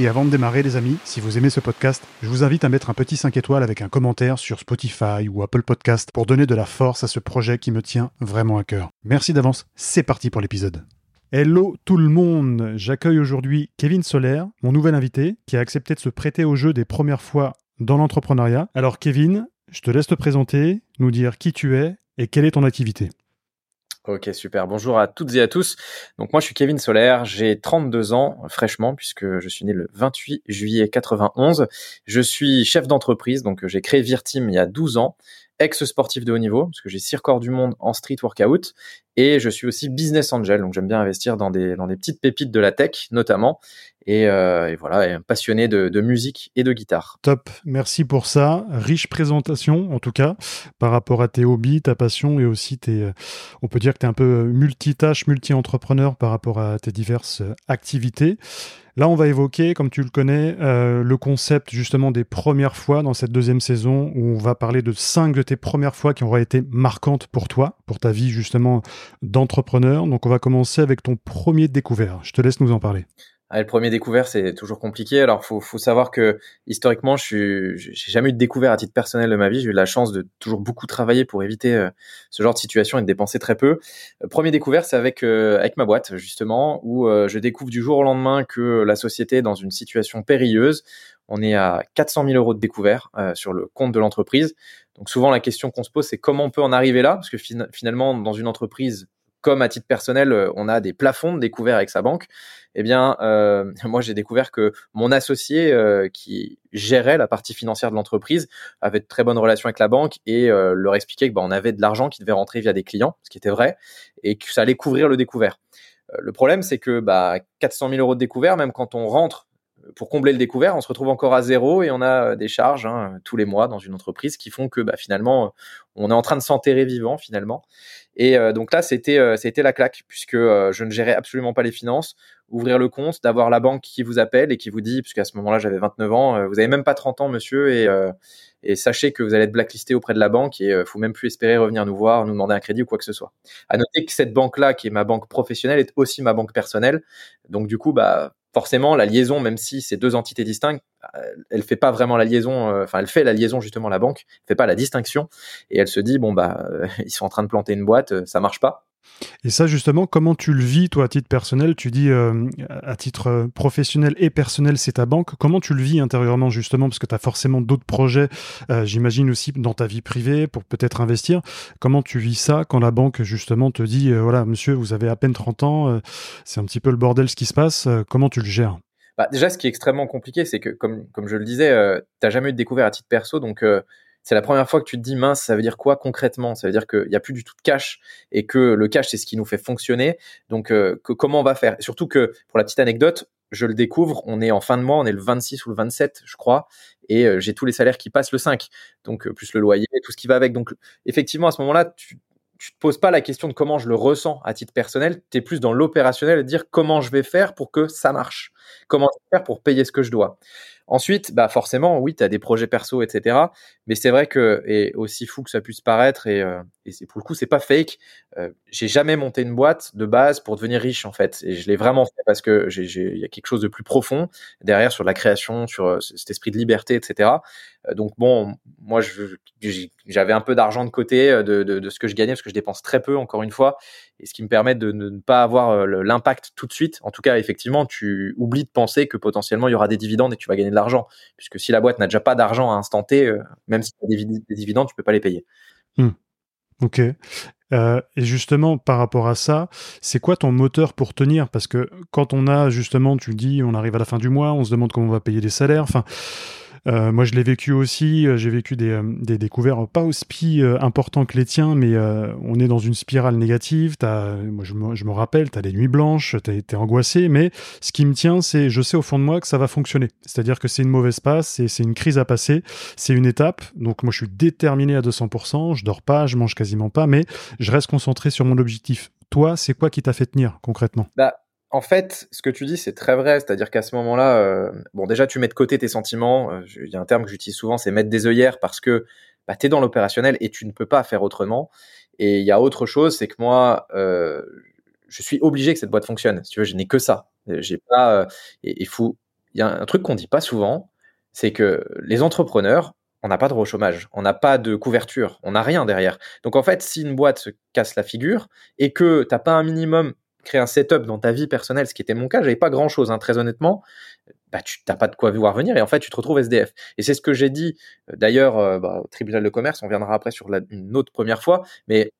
et avant de démarrer, les amis, si vous aimez ce podcast, je vous invite à mettre un petit 5 étoiles avec un commentaire sur Spotify ou Apple Podcast pour donner de la force à ce projet qui me tient vraiment à cœur. Merci d'avance, c'est parti pour l'épisode. Hello tout le monde, j'accueille aujourd'hui Kevin Solaire, mon nouvel invité, qui a accepté de se prêter au jeu des premières fois dans l'entrepreneuriat. Alors Kevin, je te laisse te présenter, nous dire qui tu es et quelle est ton activité. Ok, super. Bonjour à toutes et à tous. Donc moi, je suis Kevin Solaire, j'ai 32 ans fraîchement puisque je suis né le 28 juillet 91. Je suis chef d'entreprise, donc j'ai créé Virtim il y a 12 ans ex-sportif de haut niveau, parce que j'ai six records du monde en street workout, et je suis aussi business angel, donc j'aime bien investir dans des petites pépites de la tech notamment, et, euh, voilà, passionné de, musique et de guitare. Top, merci pour ça. Riche présentation en tout cas, par rapport à tes hobbies, ta passion, et aussi tes, euh, on peut dire que tu es un peu multitâche, multi-entrepreneur par rapport à tes diverses activités. Là, on va évoquer, comme tu le connais, euh, le concept justement des premières fois dans cette deuxième saison où on va parler de cinq de tes premières fois qui auraient été marquantes pour toi, pour ta vie justement d'entrepreneur. Donc, on va commencer avec ton premier découvert. Je te laisse nous en parler. Ah, le premier découvert, c'est toujours compliqué. Alors, faut, faut savoir que historiquement, je j'ai jamais eu de découvert à titre personnel de ma vie. J'ai eu la chance de toujours beaucoup travailler pour éviter euh, ce genre de situation et de dépenser très peu. Euh, premier découvert, c'est avec euh, avec ma boîte justement, où je découvre du jour au lendemain que la société est dans une situation périlleuse. On est à 400 000 euros de découvert sur le compte de l'entreprise. Donc souvent, la question qu'on se pose, c'est comment on peut en arriver là, parce que finalement, dans une entreprise comme à titre personnel, euh, on a des plafonds de découvert avec sa banque, eh bien, euh, moi, j'ai découvert que mon associé euh, qui gérait la partie financière de l'entreprise avait de très bonnes relations avec la banque et leur expliquait que bah, on avait de l'argent qui devait rentrer via des clients, ce qui était vrai, et que ça allait couvrir le découvert. Le problème, c'est que bah, 400 000 euros de découvert, même quand on rentre pour combler le découvert, on se retrouve encore à zéro et on a des charges hein, tous les mois dans une entreprise qui font que bah, finalement, on est en train de s'enterrer vivant finalement. Et euh, donc là, c'était euh, c'était la claque puisque euh, je ne gérais absolument pas les finances. Ouvrir le compte, d'avoir la banque qui vous appelle et qui vous dit, puisqu'à ce moment-là j'avais 29 ans, vous avez même pas 30 ans, monsieur, et et sachez que vous allez être blacklisté auprès de la banque et faut même plus espérer revenir nous voir, nous demander un crédit ou quoi que ce soit. À noter que cette banque-là, qui est ma banque professionnelle, est aussi ma banque personnelle. Donc du coup, bah forcément la liaison, même si c'est deux entités distinctes, elle fait pas vraiment la liaison. Enfin, elle fait la liaison justement la banque, fait pas la distinction et elle se dit bon bah ils sont en train de planter une boîte, ça marche pas. Et ça, justement, comment tu le vis, toi, à titre personnel? Tu dis euh, à titre euh, professionnel et personnel, c'est ta banque. Comment tu le vis intérieurement, justement? Parce que tu as forcément d'autres projets, euh, j'imagine aussi dans ta vie privée, pour peut-être investir. Comment tu vis ça quand la banque, justement, te dit voilà, monsieur, vous avez à peine 30 ans, c'est un petit peu le bordel ce qui se passe. comment tu le gères? Bah, Déjà, ce qui est extrêmement compliqué, c'est que, comme, comme je le disais, tu n'as jamais eu de découvert à titre perso. Donc, c'est la première fois que tu te dis mince, ça veut dire quoi concrètement? Ça veut dire qu'il n'y a plus du tout de cash et que le cash c'est ce qui nous fait fonctionner. Donc euh, comment on va faire? Surtout que pour la petite anecdote, je le découvre, on est en fin de mois, on est le 26 ou le 27, je crois, et euh, j'ai tous les salaires qui passent le 5, donc euh, plus le loyer, tout ce qui va avec. Donc effectivement à ce moment-là, tu tu te poses pas la question de comment je le ressens à titre personnel, tu es plus dans l'opérationnel dire comment je vais faire pour que ça marche, comment je vais faire pour payer ce que je dois? Ensuite, bah forcément, oui, tu as des projets perso, etc. Mais c'est vrai que, et aussi fou que ça puisse paraître, et, euh, c'est pour le coup, c'est pas fake. Euh, j'ai jamais monté une boîte de base pour devenir riche, en fait. Et je l'ai vraiment fait parce que il y a quelque chose de plus profond derrière sur la création, sur euh, cet esprit de liberté, etc. Euh, donc bon, moi, j'avais un peu d'argent de côté euh, de, ce que je gagnais parce que je dépense très peu, encore une fois, et ce qui me permet de ne pas avoir l'impact tout de suite. En tout cas, effectivement, tu oublies de penser que potentiellement il y aura des dividendes et tu vas gagner de l'argent, puisque si la boîte n'a déjà pas d'argent à instant T, même si tu as des, dividendes, tu peux pas les payer. Hmm. Ok. Euh, et justement, par rapport à ça, c'est quoi ton moteur pour tenir? Parce que quand on a justement, tu dis, on arrive à la fin du mois, on se demande comment on va payer les salaires. Enfin, Euh, moi, je l'ai vécu aussi. Euh, j'ai vécu des, des découvertes pas aussi importants que les tiens, mais on est dans une spirale négative. Moi, je me, rappelle, tu as des nuits blanches, tu es, angoissé, mais ce qui me tient, c'est je sais au fond de moi que ça va fonctionner. C'est-à-dire que c'est une mauvaise passe, c'est une crise à passer, c'est une étape. Donc, moi, je suis déterminé à 200%. Je dors pas, je mange quasiment pas, mais je reste concentré sur mon objectif. Toi, c'est quoi qui t'a fait tenir concrètement? Bah, en fait, ce que tu dis, c'est très vrai. C'est-à-dire qu'à ce moment-là, euh, bon, déjà, tu mets de côté tes sentiments. Euh, il y a un terme que j'utilise souvent, c'est mettre des œillères parce que bah, tu es dans l'opérationnel et tu ne peux pas faire autrement. Et il y a autre chose, c'est que moi, euh, je suis obligé que cette boîte fonctionne. Si tu veux, je n'ai que ça. J'ai pas. il faut. Il y a un truc qu'on dit pas souvent, c'est que les entrepreneurs, on n'a pas de chômage, on n'a pas de couverture, on n'a rien derrière. Donc en fait, si une boîte se casse la figure et que t'as pas un minimum créer un setup dans ta vie personnelle, ce qui était mon cas, j'avais pas grand chose, hein, très honnêtement. Bah, tu n'as pas de quoi voir venir et en fait, tu te retrouves SDF. Et c'est ce que j'ai dit euh, d'ailleurs euh, bah, au tribunal de commerce. On viendra après sur une autre première fois, mais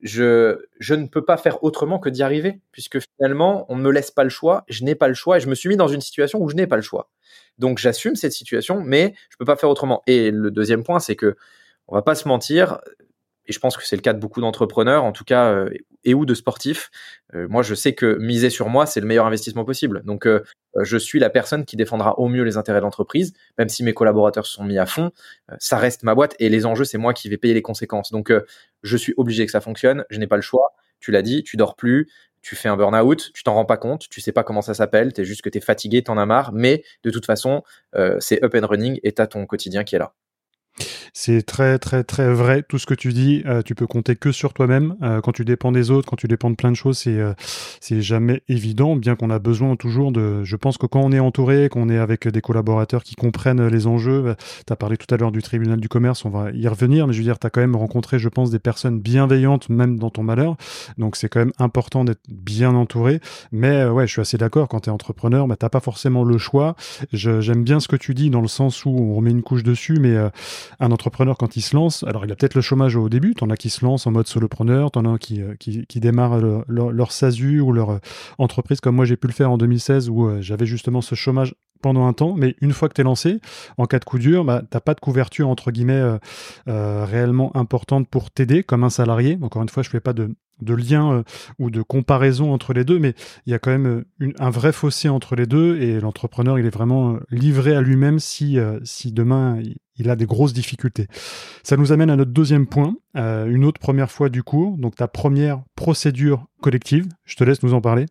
je, je ne peux pas faire autrement que d'y arriver, puisque finalement, on ne me laisse pas le choix, je n'ai pas le choix et je me suis mis dans une situation où je n'ai pas le choix. Donc, j'assume cette situation, mais je peux pas faire autrement. Et le deuxième point, c'est que on va pas se mentir, et je pense que c'est le cas de beaucoup d'entrepreneurs, en tout cas, euh, et ou de sportifs. Euh, moi, je sais que miser sur moi, c'est le meilleur investissement possible. Donc, euh, je suis la personne qui défendra au mieux les intérêts de l'entreprise, même si mes collaborateurs sont mis à fond. ça reste ma boîte et les enjeux, c'est moi qui vais payer les conséquences. Donc, je suis obligé que ça fonctionne. Je n'ai pas le choix. Tu l'as dit, tu dors plus, tu fais un burn-out, tu t'en rends pas compte, tu sais pas comment ça s'appelle, tu es juste que tu es fatigué, tu en as marre, mais de toute façon, c'est up and running et tu as ton quotidien qui est là. C'est très très très vrai tout ce que tu dis. Euh, tu peux compter que sur toi-même. Euh, quand tu dépends des autres, quand tu dépends de plein de choses, c'est euh, c'est jamais évident. Bien qu'on a besoin toujours de. Je pense que quand on est entouré, qu'on est avec des collaborateurs qui comprennent les enjeux. Tu as parlé tout à l'heure du tribunal du commerce. On va y revenir, mais je veux dire, tu as quand même rencontré, je pense, des personnes bienveillantes même dans ton malheur. Donc c'est quand même important d'être bien entouré. Mais ouais, je suis assez d'accord. Quand tu es entrepreneur, bah, t'as pas forcément le choix. J'aime bien ce que tu dis dans le sens où on remet une couche dessus, mais un entrepreneur, quand il se lance, alors il a peut-être le chômage au début, t'en as qui se lancent en mode solopreneur, t'en as qui, euh, qui, qui démarrent leur, SASU ou leur euh, entreprise, comme moi j'ai pu le faire en 2016, où euh, j'avais justement ce chômage pendant un temps, mais une fois que tu es lancé, en cas de coup dur, bah, tu pas de couverture entre guillemets réellement importante pour t'aider comme un salarié. Encore une fois, je fais pas de, de lien ou de comparaison entre les deux, mais il y a quand même un vrai fossé entre les deux et l'entrepreneur, il est vraiment livré à lui-même si, si demain il a des grosses difficultés. Ça nous amène à notre deuxième point, euh, une autre première fois du cours, donc ta première procédure collective. Je te laisse nous en parler.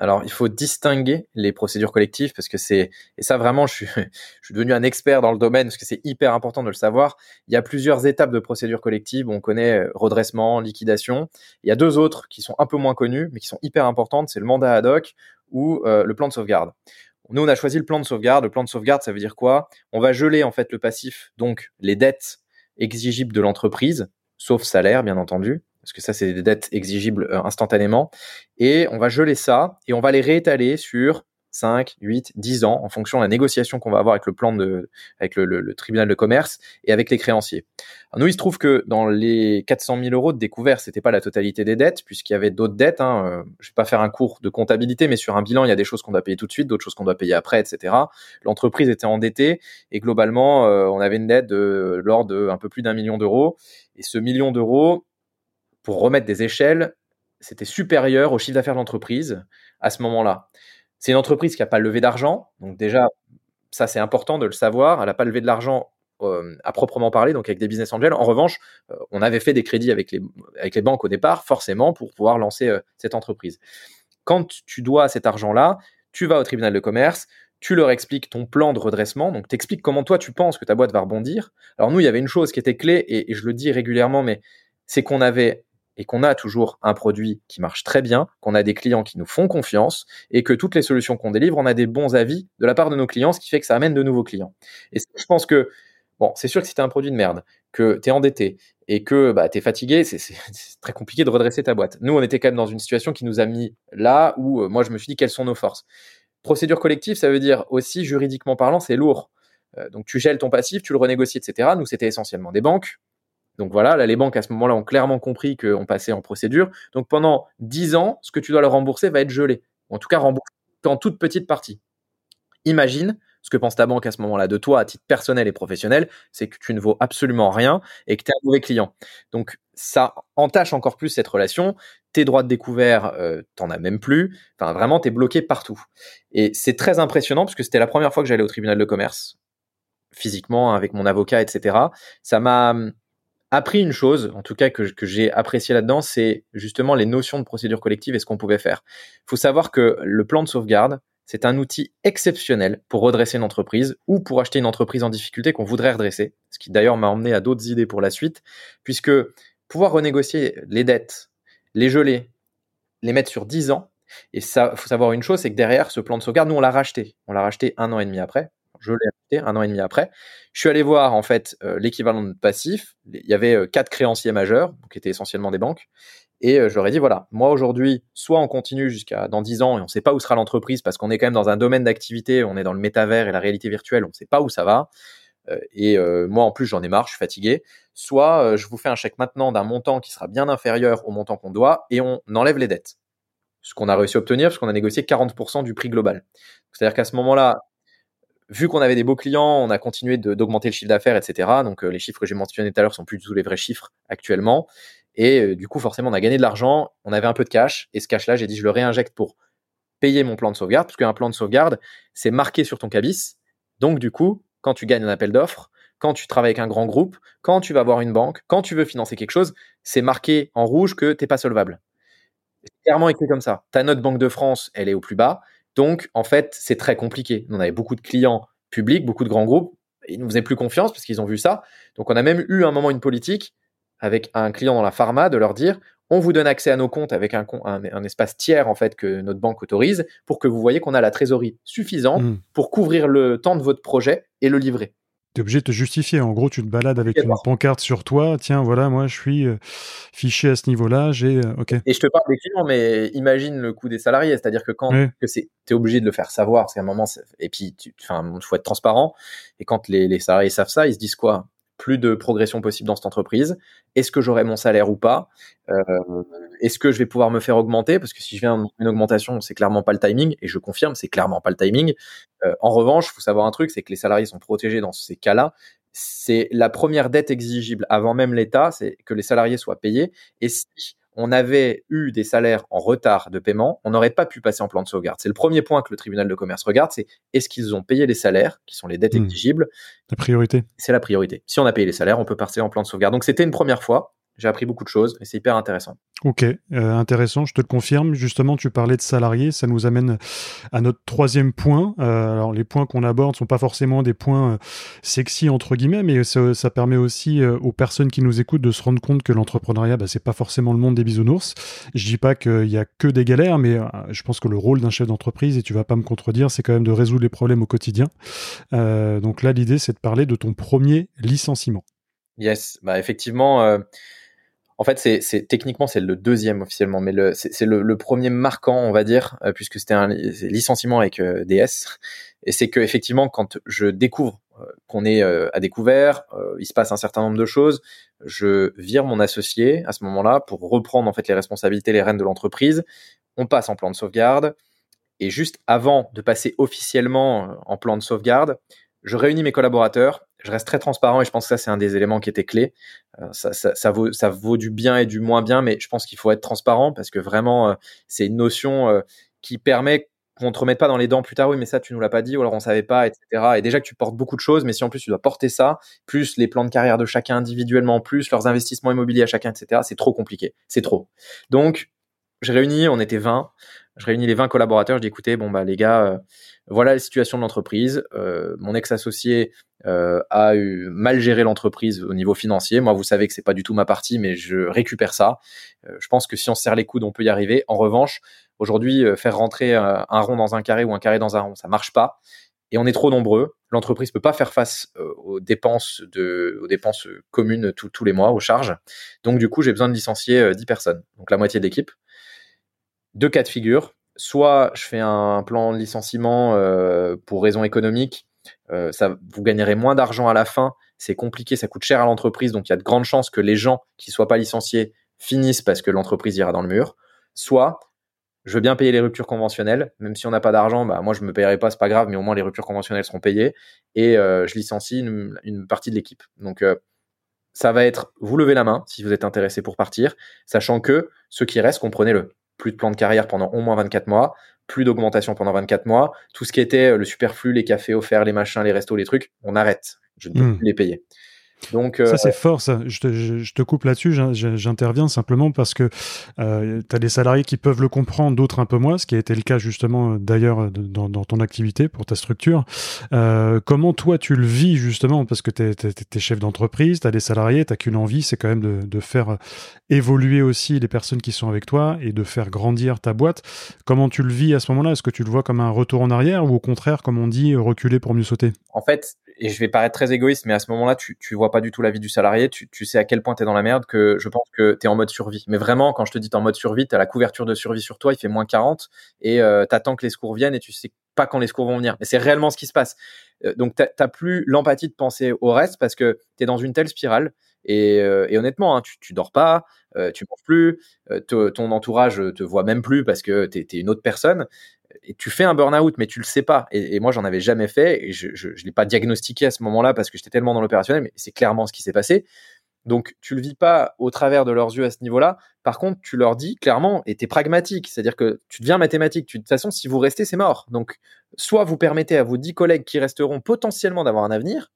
Alors, il faut distinguer les procédures collectives parce que c'est, et ça vraiment, je suis, devenu un expert dans le domaine parce que c'est hyper important de le savoir. Il y a plusieurs étapes de procédures collectives. On connaît euh, redressement, liquidation. Il y a deux autres qui sont un peu moins connues, mais qui sont hyper importantes. C'est le mandat ad hoc ou euh, le plan de sauvegarde. Nous, on a choisi le plan de sauvegarde. Le plan de sauvegarde, ça veut dire quoi? On va geler en fait le passif, donc les dettes exigibles de l'entreprise, sauf salaire, bien entendu, parce que ça, c'est des dettes exigibles euh, instantanément. Et on va geler ça et on va les réétaler sur 5, 8, 10 ans en fonction de la négociation qu'on va avoir avec le plan de, avec le, tribunal de commerce et avec les créanciers. nous, il se trouve que dans les 400 000 euros de découvert, c'était pas la totalité des dettes puisqu'il y avait d'autres dettes. Hein. Euh, je vais pas faire un cours de comptabilité, mais sur un bilan, il y a des choses qu'on doit payer tout de suite, d'autres choses qu'on doit payer après, etc. L'entreprise était endettée et globalement, euh, on avait une dette de l'ordre de un peu plus d'un million d'euros. Et ce million d'euros, pour remettre des échelles, c'était supérieur au chiffre d'affaires de l'entreprise à ce moment-là. C'est une entreprise qui n'a pas levé d'argent. Donc déjà, ça c'est important de le savoir. Elle n'a pas levé de l'argent euh, à proprement parler, donc avec des business angels. En revanche, euh, on avait fait des crédits avec les, banques au départ, forcément, pour pouvoir lancer euh, cette entreprise. Quand tu dois cet argent-là, tu vas au tribunal de commerce, tu leur expliques ton plan de redressement, donc t'expliques comment toi tu penses que ta boîte va rebondir. Alors nous, il y avait une chose qui était clé, et je le dis régulièrement, mais c'est qu'on avait et qu'on a toujours un produit qui marche très bien, qu'on a des clients qui nous font confiance et que toutes les solutions qu'on délivre, on a des bons avis de la part de nos clients, ce qui fait que ça amène de nouveaux clients. Et je pense que, bon, c'est sûr que si tu un produit de merde, que tu es endetté et que bah, tu es fatigué, c'est très compliqué de redresser ta boîte. Nous, on était quand même dans une situation qui nous a mis là où euh, moi, je me suis dit quelles sont nos forces? Procédure collective, ça veut dire aussi, juridiquement parlant, c'est lourd. Euh, donc tu gèles ton passif, tu le renégocies, etc. Nous, c'était essentiellement des banques. Donc voilà, là, les banques à ce moment-là ont clairement compris qu'on passait en procédure. Donc pendant 10 ans, ce que tu dois leur rembourser va être gelé. En tout cas, remboursé en toute petite partie. Imagine ce que pense ta banque à ce moment-là de toi à titre personnel et professionnel, c'est que tu ne vaux absolument rien et que tu es un mauvais client. Donc ça entache encore plus cette relation. Tes droits de découvert, euh, t'en as même plus. Enfin, vraiment, t'es bloqué partout. Et c'est très impressionnant parce que c'était la première fois que j'allais au tribunal de commerce, physiquement, avec mon avocat, etc. Ça m'a hum, appris une chose, en tout cas que, j'ai apprécié là-dedans, c'est justement les notions de procédure collective et ce qu'on pouvait faire. Il faut savoir que le plan de sauvegarde, c'est un outil exceptionnel pour redresser une entreprise ou pour acheter une entreprise en difficulté qu'on voudrait redresser, ce qui d'ailleurs m'a emmené à d'autres idées pour la suite, puisque pouvoir renégocier les dettes, les geler, les mettre sur 10 ans, et ça, faut savoir une chose, c'est que derrière ce plan de sauvegarde, nous on l'a racheté, on l'a racheté un an et demi après, je l'ai acheté un an et demi après. Je suis allé voir en fait euh, l'équivalent de passif. Il y avait euh, quatre créanciers majeurs, qui étaient essentiellement des banques, et euh, ai dit, voilà, moi aujourd'hui, soit on continue jusqu'à dans 10 ans et on ne sait pas où sera l'entreprise parce qu'on est quand même dans un domaine d'activité, on est dans le métavers et la réalité virtuelle, on ne sait pas où ça va. Euh, et moi en plus j'en ai marre, je suis fatigué. Soit je vous fais un chèque maintenant d'un montant qui sera bien inférieur au montant qu'on doit et on enlève les dettes. Ce qu'on a réussi à obtenir, parce qu'on a négocié 40% du prix global. C'est-à-dire qu'à ce moment-là, vu qu'on avait des beaux clients, on a continué d'augmenter le chiffre d'affaires, etc. Donc les chiffres que j'ai mentionnés tout à l'heure sont plus du tout les vrais chiffres actuellement. Et euh, du coup, forcément, on a gagné de l'argent, on avait un peu de cash, et ce cash-là, j'ai dit, je le réinjecte pour payer mon plan de sauvegarde, parce qu'un plan de sauvegarde, c'est marqué sur ton cabis. Donc, du coup, quand tu gagnes un appel d'offres, quand tu travailles avec un grand groupe, quand tu vas voir une banque, quand tu veux financer quelque chose, c'est marqué en rouge que tu n'es pas solvable. Clairement écrit comme ça. Ta note Banque de France, elle est au plus bas. Donc, en fait, c'est très compliqué. On avait beaucoup de clients publics, beaucoup de grands groupes. Ils nous faisaient plus confiance parce qu'ils ont vu ça. Donc, on a même eu un moment une politique avec un client dans la pharma de leur dire on vous donne accès à nos comptes avec un, un, espace tiers en fait que notre banque autorise pour que vous voyez qu'on a la trésorerie suffisante hmm. pour couvrir le temps de votre projet et le livrer. Tu obligé de te justifier. En gros, tu te balades avec une pancarte sur toi. Tiens, voilà, moi, je suis euh, fiché à ce niveau-là. J'ai, euh, ok. Et je te parle des clients, mais imagine le coût des salariés. C'est-à-dire que quand tu es obligé de le faire savoir, parce qu'à un moment, et puis, il faut être transparent. Et quand les, les salariés savent ça, ils se disent quoi? Plus de progression possible dans cette entreprise Est-ce que j'aurai mon salaire ou pas? Euh, Est-ce que je vais pouvoir me faire augmenter? Parce que si je viens une augmentation, c'est clairement pas le timing, et je confirme, c'est clairement pas le timing. Euh, en revanche, faut savoir un truc, c'est que les salariés sont protégés dans ces cas-là. C'est la première dette exigible avant même l'État, c'est que les salariés soient payés. Et si on avait eu des salaires en retard de paiement, on n'aurait pas pu passer en plan de sauvegarde. C'est le premier point que le tribunal de commerce regarde, c'est est-ce qu'ils ont payé les salaires, qui sont les dettes hmm. exigibles La priorité. C'est la priorité. Si on a payé les salaires, on peut passer en plan de sauvegarde. Donc c'était une première fois j'ai appris beaucoup de choses et c'est hyper intéressant. Ok, euh, intéressant, je te le confirme. Justement, tu parlais de salariés, ça nous amène à notre troisième point. Euh, alors, les points qu'on aborde ne sont pas forcément des points euh, sexy, entre guillemets, mais ça, permet aussi aux personnes qui nous écoutent de se rendre compte que l'entrepreneuriat, bah, c'est pas forcément le monde des bisounours. Je dis pas qu'il y a que des galères, mais je pense que le rôle d'un chef d'entreprise, et tu vas pas me contredire, c'est quand même de résoudre les problèmes au quotidien. donc là, l'idée, c'est de parler de ton premier licenciement. Yes, bah effectivement, en fait, c'est techniquement c'est le deuxième officiellement, mais c'est le, premier marquant, on va dire, euh, puisque c'était un licenciement avec euh, DS. Et c'est que effectivement, quand je découvre euh, qu'on est à découvert, il se passe un certain nombre de choses. Je vire mon associé à ce moment-là pour reprendre en fait les responsabilités, les rênes de l'entreprise. On passe en plan de sauvegarde. Et juste avant de passer officiellement en plan de sauvegarde, je réunis mes collaborateurs je reste très transparent et je pense que ça c'est un des éléments qui était clé. Euh, ça, ça, ça, vaut, ça vaut du bien et du moins bien, mais je pense qu'il faut être transparent parce que vraiment euh, c'est une notion euh, qui permet qu'on te remette pas dans les dents plus tard. Oui, mais ça tu nous l'as pas dit, ou alors on savait pas, etc. Et déjà que tu portes beaucoup de choses, mais si en plus tu dois porter ça, plus les plans de carrière de chacun individuellement, plus leurs investissements immobiliers à chacun, etc. C'est trop compliqué, c'est trop. Donc je réunis, on était 20 je réunis les 20 collaborateurs, je dis écoutez, bon bah les gars, euh, voilà la situation de l'entreprise. Euh, mon ex-associé euh, a eu mal géré l'entreprise au niveau financier. Moi, vous savez que c'est pas du tout ma partie, mais je récupère ça. je pense que si on se serre les coudes, on peut y arriver. En revanche, aujourd'hui, faire rentrer un rond dans un carré ou un carré dans un rond, ça marche pas. Et on est trop nombreux. L'entreprise peut pas faire face aux dépenses de, aux dépenses communes tous les mois, aux charges. Donc du coup, j'ai besoin de licencier 10 personnes, donc la moitié de l'équipe deux cas de figure. Soit je fais un plan de licenciement euh, pour raison économique, euh, vous gagnerez moins d'argent à la fin, c'est compliqué, ça coûte cher à l'entreprise, donc il y a de grandes chances que les gens qui soient pas licenciés finissent parce que l'entreprise ira dans le mur. Soit je veux bien payer les ruptures conventionnelles, même si on n'a pas d'argent, bah, moi je me payerai pas, c'est pas grave, mais au moins les ruptures conventionnelles seront payées et euh, je licencie une, partie de l'équipe. Donc ça va être vous levez la main si vous êtes intéressé pour partir, sachant que ceux qui restent, comprenez-le, plus de plan de carrière pendant au moins 24 mois, plus d'augmentation pendant 24 mois, tout ce qui était le superflu, les cafés offerts, les machins, les restos, les trucs, on arrête. Je ne peux hmm. plus les payer. Donc, ça, c'est euh, fort, ça. Je te, je, te coupe là-dessus, j'interviens simplement parce que euh, tu as des salariés qui peuvent le comprendre, d'autres un peu moins, ce qui a été le cas justement euh, d'ailleurs euh, dans, dans, ton activité pour ta structure. Euh, comment toi tu le vis justement? Parce que tu es, chef d'entreprise, tu as des salariés, tu qu'une envie, c'est quand même de, de, faire évoluer aussi les personnes qui sont avec toi et de faire grandir ta boîte. Comment tu le vis à ce moment-là? Est-ce que tu le vois comme un retour en arrière ou au contraire, comme on dit, reculer pour mieux sauter? En fait, et je vais paraître très égoïste, mais à ce moment-là, tu, tu vois pas du tout la vie du salarié, tu, tu sais à quel point tu es dans la merde, que je pense que tu es en mode survie. Mais vraiment, quand je te dis tu en mode survie, tu as la couverture de survie sur toi, il fait moins 40, et euh, tu attends que les secours viennent, et tu sais pas quand les secours vont venir. Mais c'est réellement ce qui se passe. Euh, donc, tu n'as plus l'empathie de penser au reste, parce que tu es dans une telle spirale, et, euh, et honnêtement, hein, tu, tu dors pas, euh, tu manges plus, ton entourage te voit même plus parce que tu es, une autre personne et tu fais un burn-out, mais tu le sais pas. Et, moi, j'en avais jamais fait et je ne l'ai pas diagnostiqué à ce moment-là parce que j'étais tellement dans l'opérationnel, mais c'est clairement ce qui s'est passé. Donc, tu le vis pas au travers de leurs yeux à ce niveau-là. Par contre, tu leur dis clairement, et tu es pragmatique, c'est-à-dire que tu deviens mathématique. de toute façon, si vous restez, c'est mort. Donc, soit vous permettez à vos dix collègues qui resteront potentiellement d'avoir un avenir,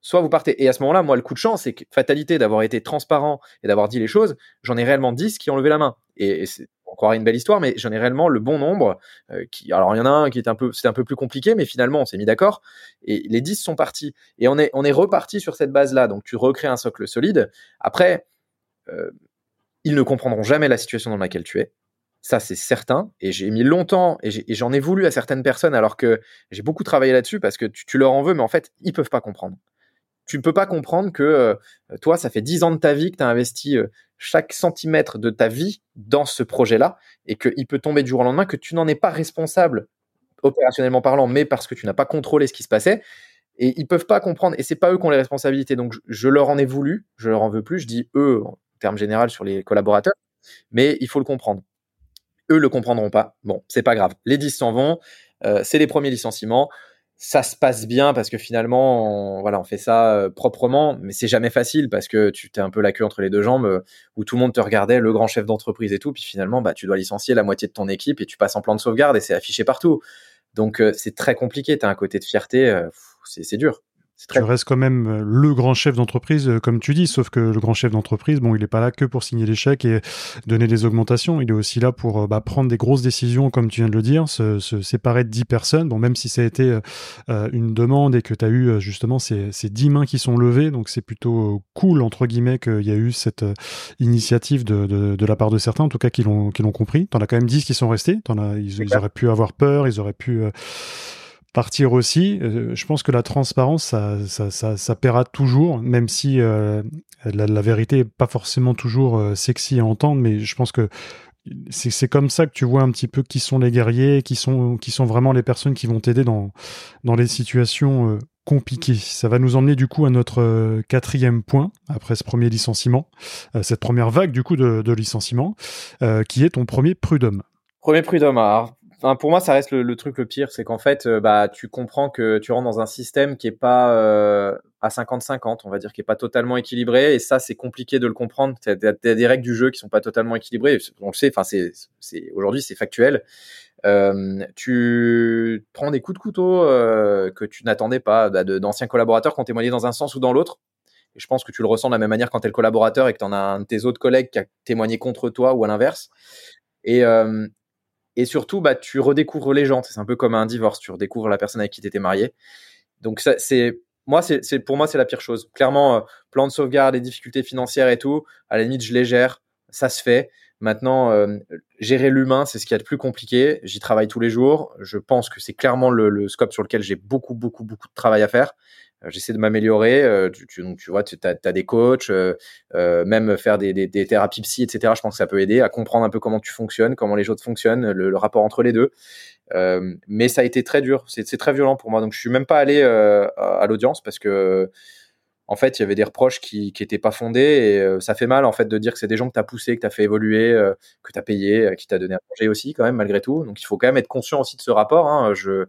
soit vous partez. Et à ce moment-là, moi, le coup de chance, c'est que fatalité d'avoir été transparent et d'avoir dit les choses, j'en ai réellement dix qui ont levé la main. Et, et on croirait une belle histoire, mais j'en ai réellement le bon nombre. Euh, qui, alors il y en a un qui est un peu, c'était un peu plus compliqué, mais finalement on s'est mis d'accord et les 10 sont partis et on est, on est reparti sur cette base-là. Donc tu recrées un socle solide. Après, euh, ils ne comprendront jamais la situation dans laquelle tu es. Ça, c'est certain. Et j'ai mis longtemps, et j'en ai, voulu à certaines personnes, alors que j'ai beaucoup travaillé là-dessus, parce que tu, tu, leur en veux, mais en fait, ils peuvent pas comprendre tu ne peux pas comprendre que euh, toi, ça fait 10 ans de ta vie que tu as investi euh, chaque centimètre de ta vie dans ce projet-là et qu'il peut tomber du jour au lendemain, que tu n'en es pas responsable opérationnellement parlant, mais parce que tu n'as pas contrôlé ce qui se passait. Et ils peuvent pas comprendre, et c'est pas eux qui ont les responsabilités. Donc je, leur en ai voulu, je leur en veux plus. Je dis eux en termes généraux sur les collaborateurs, mais il faut le comprendre. Eux le comprendront pas. Bon, c'est pas grave. Les 10 s'en vont. Euh, c'est les premiers licenciements ça se passe bien parce que finalement, on, voilà, on fait ça euh, proprement, mais c'est jamais facile parce que tu t'es un peu la queue entre les deux jambes euh, où tout le monde te regardait, le grand chef d'entreprise et tout, puis finalement, bah, tu dois licencier la moitié de ton équipe et tu passes en plan de sauvegarde et c'est affiché partout. Donc, euh, c'est très compliqué. Tu un côté de fierté, c'est dur. Tu restes quand même euh, le grand chef d'entreprise, euh, comme tu dis, sauf que le grand chef d'entreprise, bon, il n'est pas là que pour signer les chèques et donner des augmentations. Il est aussi là pour euh, bah, prendre des grosses décisions, comme tu viens de le dire, se, séparer de 10 personnes. Bon, même si ça a été une demande et que tu as eu justement ces, ces 10 mains qui sont levées, donc c'est plutôt cool, entre guillemets, qu'il y a eu cette initiative de, de, de, la part de certains, en tout cas, qui l'ont compris. Tu en as quand même 10 qui sont restés. En as, ils, ils auraient pu avoir peur, ils auraient pu partir aussi. Euh, je pense que la transparence, ça, ça, ça, ça paiera toujours, même si euh, la, la, vérité est pas forcément toujours euh, sexy à entendre, mais je pense que c'est comme ça que tu vois un petit peu qui sont les guerriers, qui sont, qui sont vraiment les personnes qui vont t'aider dans, dans les situations compliquées. Ça va nous emmener du coup à notre quatrième point, après ce premier licenciement, cette première vague du coup de, de licenciement, qui est ton premier prud'homme. Premier prud'homme, alors pour moi, ça reste le, truc le pire, c'est qu'en fait, euh, bah, tu comprends que tu rentres dans un système qui est pas euh, à 50-50, on va dire, qui est pas totalement équilibré, et ça, c'est compliqué de le comprendre. Tu as, des règles du jeu qui sont pas totalement équilibrées. On le sait, enfin, c'est, c'est aujourd'hui, c'est factuel. Euh, tu prends des coups de couteau que tu n'attendais pas bah, d'anciens collaborateurs qui ont témoigné dans un sens ou dans l'autre. Et je pense que tu le ressens de la même manière quand tu es le collaborateur et que tu en as un de tes autres collègues qui a témoigné contre toi ou à l'inverse. Et, et surtout, bah, tu redécouvres les gens. C'est un peu comme un divorce. Tu redécouvres la personne avec qui tu étais marié. Donc, ça, c'est, moi, c'est, pour moi, c'est la pire chose. Clairement, euh, plan de sauvegarde, les difficultés financières et tout, à la limite, je les gère. Ça se fait. Maintenant, euh, gérer l'humain, c'est ce qui est le plus compliqué. J'y travaille tous les jours. Je pense que c'est clairement le, le, scope sur lequel j'ai beaucoup, beaucoup, beaucoup de travail à faire. Euh, j'essaie de m'améliorer. Euh, tu, vois, tu as, des coachs, euh, même faire des, thérapies psy, etc. Je pense que ça peut aider à comprendre un peu comment tu fonctionnes, comment les autres fonctionnent, le, rapport entre les deux. mais ça a été très dur. C'est très violent pour moi. Donc, je suis même pas allé à, l'audience parce que en fait, il y avait des reproches qui qui étaient pas fondés et ça fait mal en fait de dire que c'est des gens que tu as poussé, que tu as fait évoluer, que tu as payé, qui t'a donné à manger aussi quand même malgré tout. Donc il faut quand même être conscient aussi de ce rapport. Hein. Je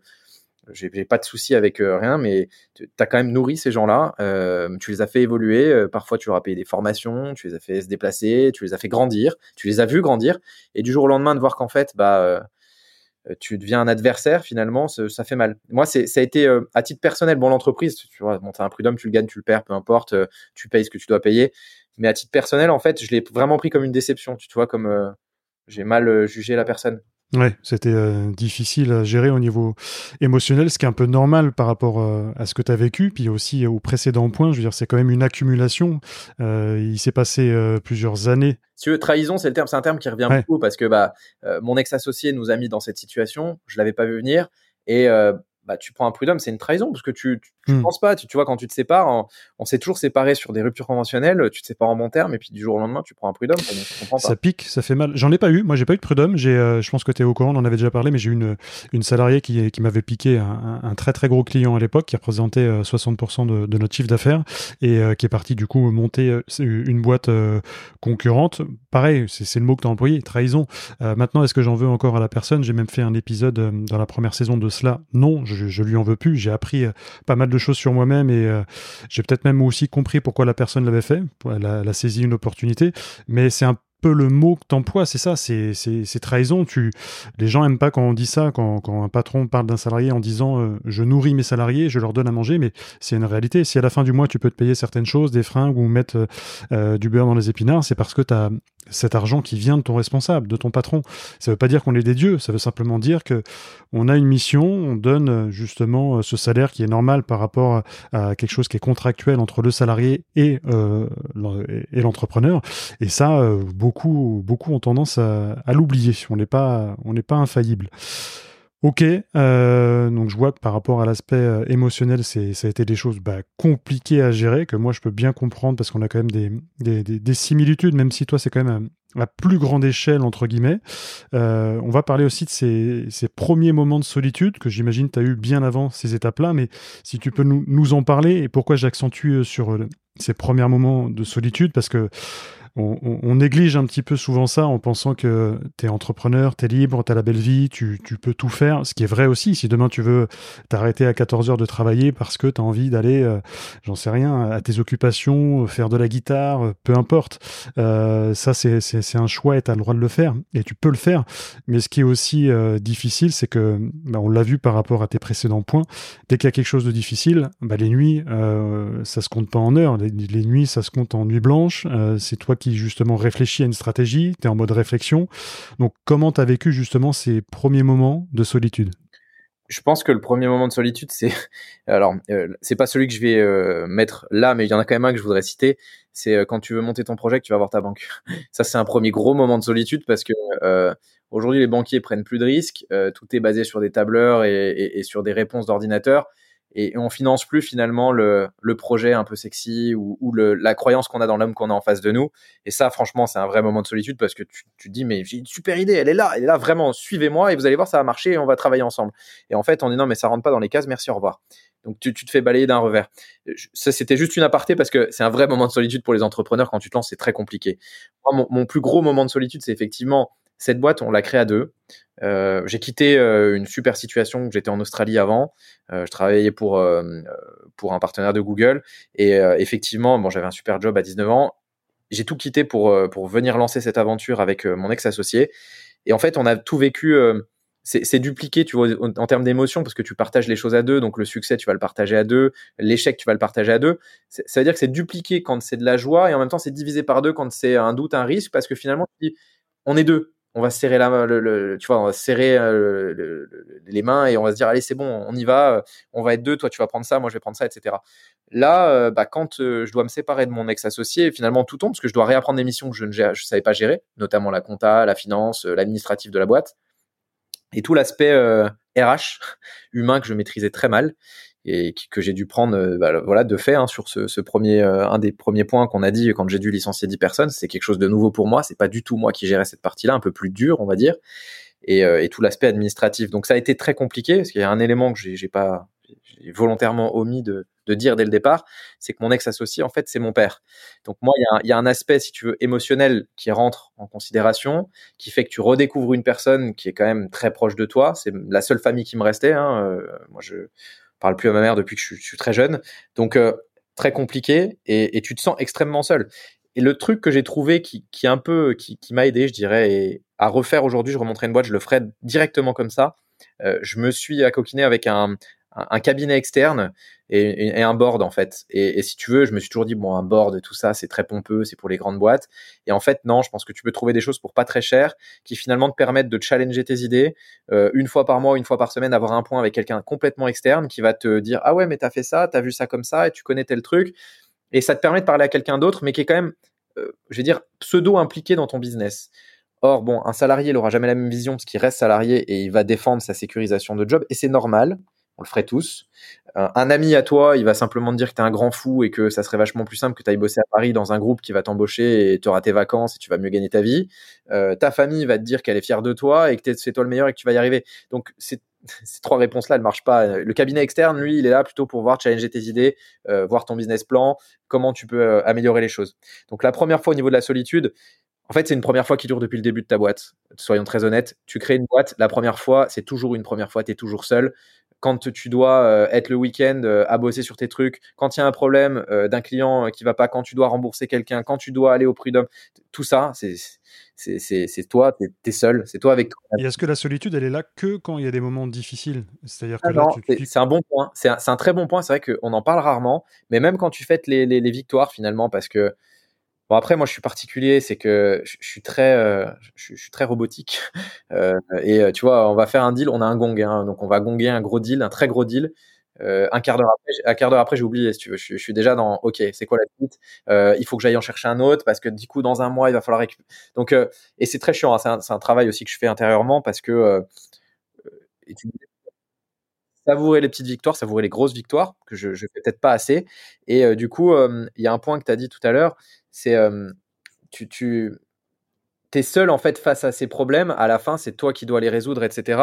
j'ai pas de souci avec rien, mais tu as quand même nourri ces gens-là. Euh, tu les as fait évoluer. parfois, tu leur as payé des formations, tu les as fait se déplacer, tu les as fait grandir, tu les as vus grandir. Et du jour au lendemain, de voir qu'en fait, bah, euh, tu deviens un adversaire finalement, ça fait mal. Moi, ça a été euh, à titre personnel. Bon, l'entreprise, tu vois, bon, t'as un prud'homme, tu le gagnes, tu le perds, peu importe, euh, tu payes ce que tu dois payer. Mais à titre personnel, en fait, je l'ai vraiment pris comme une déception. Tu vois, comme j'ai mal jugé la personne. Ouais, c'était euh, difficile à gérer au niveau émotionnel, ce qui est un peu normal par rapport euh, à ce que tu as vécu, puis aussi au précédent point. Je veux dire, c'est quand même une accumulation. Euh, il s'est passé plusieurs années. Si tu veux, trahison, c'est le terme, c'est un terme qui revient beaucoup parce que bah, mon ex-associé nous a mis dans cette situation. Je l'avais pas vu venir et bah, tu prends un prud'homme, c'est une trahison parce que tu, tu, hmm. penses pas, tu, tu, vois, quand tu te sépares, on, s'est toujours séparé sur des ruptures conventionnelles, tu te sépares en bon terme et puis du jour au lendemain, tu prends un prud'homme. Ça pique, ça fait mal. J'en ai pas eu, moi j'ai pas eu de prud'homme. J'ai, euh, je pense que tu es au courant, on en avait déjà parlé, mais j'ai eu une, une salariée qui, qui m'avait piqué un, un, très très gros client à l'époque qui représentait 60% euh, de, de, notre chiffre d'affaires et euh, qui est parti du coup monter une boîte concurrente. Pareil, c'est, le mot que tu as employé, trahison. maintenant, est-ce que j'en veux encore à la personne? J'ai même fait un épisode dans la première saison de cela. Non, je, lui en veux plus. J'ai appris euh, pas mal de choses sur moi-même et euh, j'ai peut-être même aussi compris pourquoi la personne l'avait fait. Elle a, elle a saisi une opportunité, mais c'est un peu le mot que t'emploies, c'est ça, c'est, trahison. Tu, les gens aiment pas quand on dit ça, quand, un patron parle d'un salarié en disant euh, je nourris mes salariés, je leur donne à manger, mais c'est une réalité. Si à la fin du mois tu peux te payer certaines choses, des fringues ou mettre euh, euh, du beurre dans les épinards, c'est parce que tu as cet argent qui vient de ton responsable, de ton patron. Ça veut pas dire qu'on est des dieux, ça veut simplement dire que on a une mission, on donne justement ce salaire qui est normal par rapport à quelque chose qui est contractuel entre le salarié et, et l'entrepreneur. Et ça, beaucoup beaucoup, ont tendance à, l'oublier. On n'est pas, on n'est pas infaillible. Ok, euh, donc je vois que par rapport à l'aspect euh, émotionnel, c'est, ça a été des choses bah, compliquées à gérer, que moi je peux bien comprendre parce qu'on a quand même des, similitudes, même si toi c'est quand même à, plus grande échelle, entre guillemets. Euh, on va parler aussi de ces, premiers moments de solitude que j'imagine tu as eu bien avant ces étapes-là, mais si tu peux nous en parler et pourquoi j'accentue sur ces premiers moments de solitude, parce que on, néglige un petit peu souvent ça en pensant que tu es entrepreneur, tu es libre, tu la belle vie, tu, peux tout faire, ce qui est vrai aussi. Si demain tu veux t'arrêter à 14 heures de travailler parce que tu as envie d'aller, euh, j'en sais rien, à tes occupations, faire de la guitare, peu importe, euh, ça c'est un choix et tu le droit de le faire et tu peux le faire. Mais ce qui est aussi euh, difficile, c'est que, bah, on l'a vu par rapport à tes précédents points, dès qu'il y a quelque chose de difficile, bah, les nuits, ça se compte pas en heures, les, les nuits, ça se compte en nuit blanche, c'est toi qui justement réfléchit à une stratégie, tu es en mode réflexion. Donc comment tu as vécu justement ces premiers moments de solitude? Je pense que le premier moment de solitude, c'est alors euh, c'est pas celui que je vais euh, mettre là, mais il y en a quand même un que je voudrais citer. C'est euh, quand tu veux monter ton projet, que tu vas voir ta banque. Ça, c'est un premier gros moment de solitude parce que aujourd'hui les banquiers prennent plus de risques. tout est basé sur des tableurs et, et sur des réponses d'ordinateur et, on finance plus finalement le, le projet un peu sexy ou, ou le, la croyance qu'on a dans l'homme qu'on a en face de nous. Et ça, franchement, c'est un vrai moment de solitude parce que tu, tu te dis, mais j'ai une super idée, elle est là, elle est là, vraiment, suivez-moi et vous allez voir, ça va marcher et on va travailler ensemble. Et en fait, on dit non, mais ça rentre pas dans les cases, merci, au revoir. Donc tu, tu te fais balayer d'un revers. Ça, c'était juste une aparté parce que c'est un vrai moment de solitude pour les entrepreneurs. Quand tu te lances, c'est très compliqué. Moi, mon, mon plus gros moment de solitude, c'est effectivement cette boîte, on l'a créée à deux. Euh, j'ai quitté euh, une super situation. J'étais en Australie avant. Euh, je travaillais pour pour un partenaire de Google et effectivement, bon, j'avais un super job à 19 ans. J'ai tout quitté pour pour venir lancer cette aventure avec mon ex-associé. Et en fait, on a tout vécu. c'est dupliqué, tu vois, en termes d'émotion, parce que tu partages les choses à deux. Donc le succès, tu vas le partager à deux. L'échec, tu vas le partager à deux. Ça veut dire que c'est dupliqué quand c'est de la joie et en même temps c'est divisé par deux quand c'est un doute, un risque, parce que finalement, on est deux on va serrer la, le, tu vois, on va serrer euh, les mains et on va se dire allez c'est bon, on y va, euh, on va être deux, toi tu vas prendre ça, moi je vais prendre ça, etc. Là, euh, bah, quand je dois me séparer de mon ex-associé, finalement tout tombe parce que je dois réapprendre des missions que je ne je savais pas gérer, notamment la compta, la finance, l'administratif de la boîte et tout l'aspect RH humain que je maîtrisais très mal et que j'ai dû prendre euh, bah, voilà de fait hein, sur ce, premier euh, un des premiers points qu'on a dit quand j'ai dû licencier 10 personnes c'est quelque chose de nouveau pour moi c'est pas du tout moi qui gérais cette partie là un peu plus dure on va dire et, euh, et tout l'aspect administratif donc ça a été très compliqué parce qu'il y a un élément que j'ai pas volontairement omis de, dire dès le départ, c'est que mon ex-associé, en fait, c'est mon père. Donc moi, il y, y, a un aspect, si tu veux, émotionnel qui rentre en considération, qui fait que tu redécouvres une personne qui est quand même très proche de toi. C'est la seule famille qui me restait. Hein. Euh, moi, je parle plus à ma mère depuis que je, suis très jeune. Donc, euh, très compliqué et, tu te sens extrêmement seul. Et le truc que j'ai trouvé qui, qui un peu qui, m'a aidé, je dirais, à refaire aujourd'hui, je remonterai une boîte, je le ferai directement comme ça. Euh, je me suis accoquiné avec un, un cabinet externe et, un board en fait. Et, si tu veux, je me suis toujours dit bon un board tout ça c'est très pompeux, c'est pour les grandes boîtes. Et en fait non, je pense que tu peux trouver des choses pour pas très cher qui finalement te permettent de challenger tes idées euh, une fois par mois, une fois par semaine, avoir un point avec quelqu'un complètement externe qui va te dire ah ouais mais t'as fait ça, t'as vu ça comme ça et tu connais tel truc. Et ça te permet de parler à quelqu'un d'autre, mais qui est quand même, euh, je vais dire, pseudo impliqué dans ton business. Or, bon, un salarié, il aura jamais la même vision parce qu'il reste salarié et il va défendre sa sécurisation de job et c'est normal. On le ferait tous. Euh, un ami à toi, il va simplement te dire que tu es un grand fou et que ça serait vachement plus simple que tu ailles bosser à Paris dans un groupe qui va t'embaucher et tu auras tes vacances et tu vas mieux gagner ta vie. Euh, ta famille va te dire qu'elle est fière de toi et que c'est toi le meilleur et que tu vas y arriver. Donc, ces trois réponses-là, elles marchent pas. Le cabinet externe, lui, il est là plutôt pour voir challenger tes idées, euh, voir ton business plan, comment tu peux euh, améliorer les choses. Donc la première fois au niveau de la solitude, en fait, c'est une première fois qui dure depuis le début de ta boîte. Soyons très honnêtes. Tu crées une boîte, la première fois, c'est toujours une première fois, tu es toujours seul. Quand tu dois euh, être le week-end euh, à bosser sur tes trucs, quand il y a un problème euh, d'un client qui va pas, quand tu dois rembourser quelqu'un, quand tu dois aller au prud'homme, tout ça, c'est c'est toi, tu es, seul, c'est toi avec toi. Et est-ce que la solitude, elle est là que quand il y a des moments difficiles? C'est-à-dire que ah c'est un bon point, c'est un, un, très bon point, c'est vrai qu'on en parle rarement, mais même quand tu fêtes les, les, les victoires finalement, parce que Bon après moi je suis particulier, c'est que je, suis très, euh, je, suis très robotique. Euh, et euh, tu vois on va faire un deal, on a un gong, hein, donc on va gonger un gros deal, un très gros deal. Euh, un quart d'heure après, un quart d'heure après j'ai oublié si tu veux, je, je, suis déjà dans ok c'est quoi la suite, euh, il faut que j'aille en chercher un autre parce que du coup dans un mois il va falloir récupérer. Donc et c'est très chiant, hein, c'est un, un, travail aussi que je fais intérieurement parce que savourer les petites victoires, savourer les grosses victoires que je, je fais peut-être pas assez. Et du coup il y a un point que tu as dit tout à l'heure c'est euh, tu, tu es seul en fait face à ces problèmes. À la fin, c'est toi qui dois les résoudre, etc.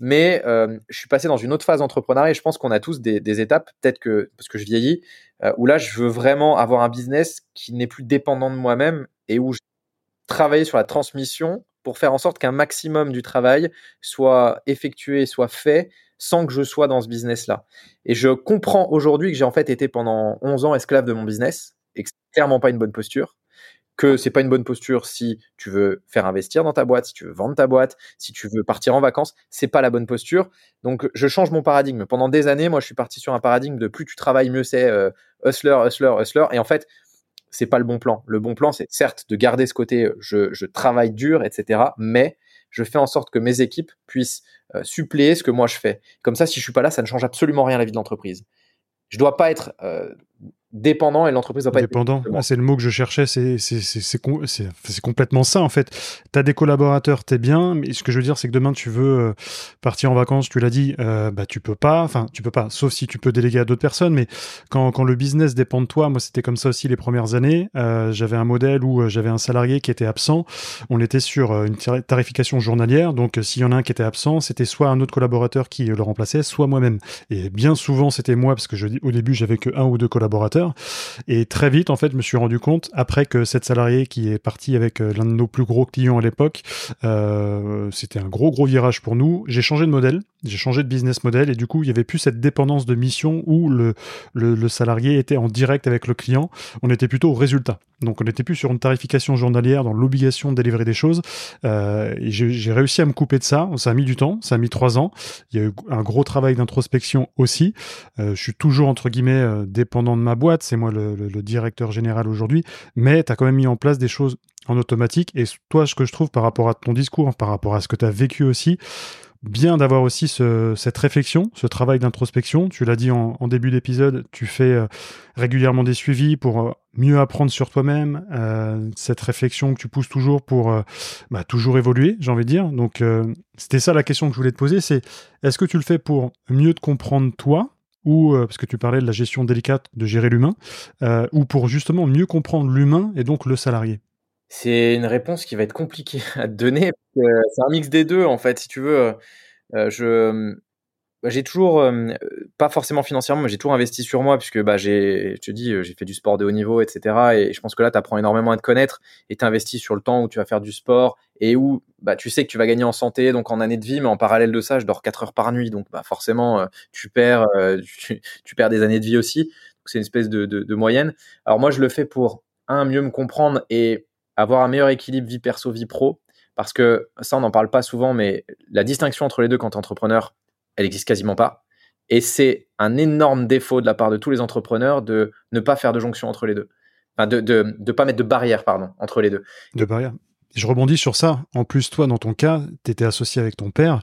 Mais euh, je suis passé dans une autre phase entrepreneuriale je pense qu'on a tous des, étapes, peut-être que parce que je vieillis, euh, où là, je veux vraiment avoir un business qui n'est plus dépendant de moi-même et où je travailler sur la transmission pour faire en sorte qu'un maximum du travail soit effectué, soit fait sans que je sois dans ce business-là. Et je comprends aujourd'hui que j'ai en fait été pendant 11 ans esclave de mon business et que c'est clairement pas une bonne posture que c'est pas une bonne posture si tu veux faire investir dans ta boîte, si tu veux vendre ta boîte, si tu veux partir en vacances, c'est pas la bonne posture. Donc je change mon paradigme. Pendant des années, moi je suis parti sur un paradigme de plus tu travailles mieux c'est euh, hustler, hustler, hustler et en fait, c'est pas le bon plan. Le bon plan c'est certes de garder ce côté je, je, travaille dur, etc. mais je fais en sorte que mes équipes puissent euh, suppléer ce que moi je fais. Comme ça, si je suis pas là, ça ne change absolument rien à la vie de l'entreprise. Je dois pas être euh, dépendant et l'entreprise doit pas dépendant. être dépendant. Ah, c'est le mot que je cherchais, c'est c'est complètement ça en fait. Tu as des collaborateurs, t'es bien, mais ce que je veux dire c'est que demain tu veux euh, partir en vacances, tu l'as dit, euh, bah tu peux pas, enfin tu peux pas, sauf si tu peux déléguer à d'autres personnes, mais quand, quand le business dépend de toi, moi c'était comme ça aussi les premières années, euh, j'avais un modèle où j'avais un salarié qui était absent, on était sur une tarification journalière, donc s'il y en a un qui était absent, c'était soit un autre collaborateur qui le remplaçait, soit moi-même. Et bien souvent c'était moi parce que je, au début j'avais que un ou deux collaborateurs et très vite, en fait, je me suis rendu compte, après que cette salariée qui est partie avec euh, l'un de nos plus gros clients à l'époque, euh, c'était un gros, gros virage pour nous. J'ai changé de modèle, j'ai changé de business model, et du coup, il y avait plus cette dépendance de mission où le, le, salarié était en direct avec le client. On était plutôt au résultat. Donc on n'était plus sur une tarification journalière dans l'obligation de délivrer des choses. Euh, j'ai réussi à me couper de ça. Ça a mis du temps, ça a mis trois ans. Il y a eu un gros travail d'introspection aussi. Je suis toujours entre guillemets dépendant de ma boîte. C'est moi le, directeur général aujourd'hui. Mais tu as quand même mis en place des choses en automatique. Et toi, ce que je trouve par rapport à ton discours, par rapport à ce que tu as vécu aussi, bien d'avoir aussi ce, cette réflexion, ce travail d'introspection. Tu l'as dit en, début d'épisode, tu fais euh, régulièrement des suivis pour euh, mieux apprendre sur toi-même, euh, cette réflexion que tu pousses toujours pour bah, toujours évoluer, j'ai envie de dire. Donc c'était ça la question que je voulais te poser, c'est est-ce que tu le fais pour mieux te comprendre toi ou parce que tu parlais de la gestion délicate de gérer l'humain, ou pour justement mieux comprendre l'humain et donc le salarié c'est une réponse qui va être compliquée à te donner. C'est un mix des deux, en fait, si tu veux. Euh, je, bah, j'ai toujours, euh, pas forcément financièrement, mais j'ai toujours investi sur moi, puisque bah, j'ai, je te dis, j'ai fait du sport de haut niveau, etc. Et je pense que là, tu apprends énormément à te connaître et tu investis sur le temps où tu vas faire du sport et où bah, tu sais que tu vas gagner en santé, donc en année de vie, mais en parallèle de ça, je dors 4 heures par nuit, donc bah, forcément, euh, tu, perds, euh, tu, perds des années de vie aussi. C'est une espèce de, de, de moyenne. Alors moi, je le fais pour, un, mieux me comprendre et avoir un meilleur équilibre vie perso, vie pro. Parce que ça, on n'en parle pas souvent, mais la distinction entre les deux quand tu entrepreneur, elle existe quasiment pas. Et c'est un énorme défaut de la part de tous les entrepreneurs de ne pas faire de jonction entre les deux. Enfin, de ne de, pas mettre de barrière, pardon, entre les deux. De barrière. Je rebondis sur ça. En plus, toi, dans ton cas, tu étais associé avec ton père